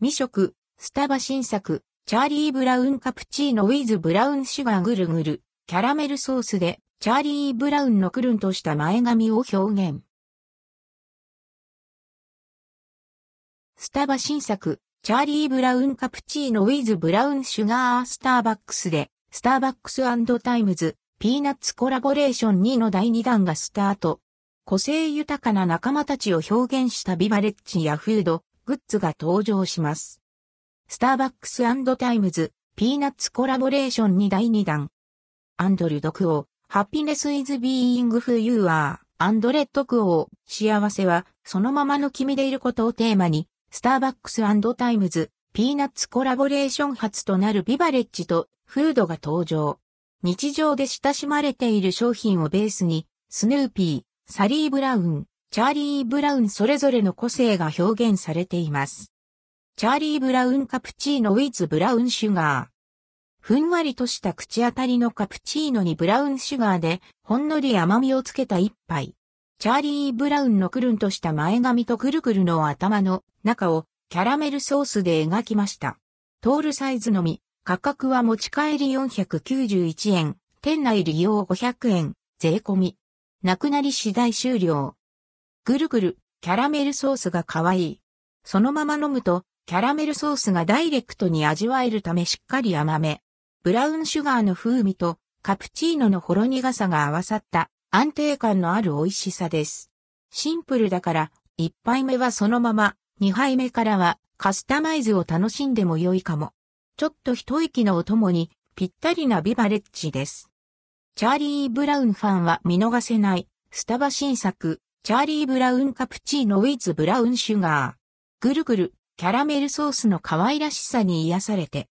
実食、スタバ新作、チャーリーブラウンカプチーノウィズブラウンシュガーぐるぐる、キャラメルソースで、チャーリーブラウンのクルンとした前髪を表現。スタバ新作、チャーリーブラウンカプチーノウィズブラウンシュガースターバックスで、スターバックス times、ピーナッツコラボレーション2の第2弾がスタート。個性豊かな仲間たちを表現したビバレッジやフード、グッズが登場します。スターバックス times、ピーナッツコラボレーションに第2弾。 and ldquo、Happiness is being who you are、and rdquo、幸せはそのままの君でいることをテーマに、スターバックス times、ピーナッツコラボレーション初となるビバレッジとフードが登場。日常で親しまれている商品をベースに、スヌーピー、サリー・ブラウン、チャーリー・ブラウンそれぞれの個性が表現されています。チャーリー・ブラウンカプチーノウィズ・ブラウンシュガー。ふんわりとした口当たりのカプチーノにブラウンシュガーでほんのり甘みをつけた一杯。チャーリー・ブラウンのくるんとした前髪とくるくるの頭の中をキャラメルソースで描きました。トールサイズのみ、価格は持ち帰り491円、店内利用500円、税込み。なくなり次第終了。ぐるぐる、キャラメルソースが可愛い。そのまま飲むとキャラメルソースがダイレクトに味わえるためしっかり甘め。ブラウンシュガーの風味とカプチーノのほろ苦さが合わさった安定感のある美味しさです。シンプルだから1杯目はそのまま、2杯目からはカスタマイズを楽しんでも良いかも。ちょっと一息のお供にぴったりなビバレッジです。チャーリー・ブラウンファンは見逃せないスタバ新作チャーリー・ブラウンカプチーノウィズ・ブラウンシュガー。ぐるぐるキャラメルソースの可愛らしさに癒されて、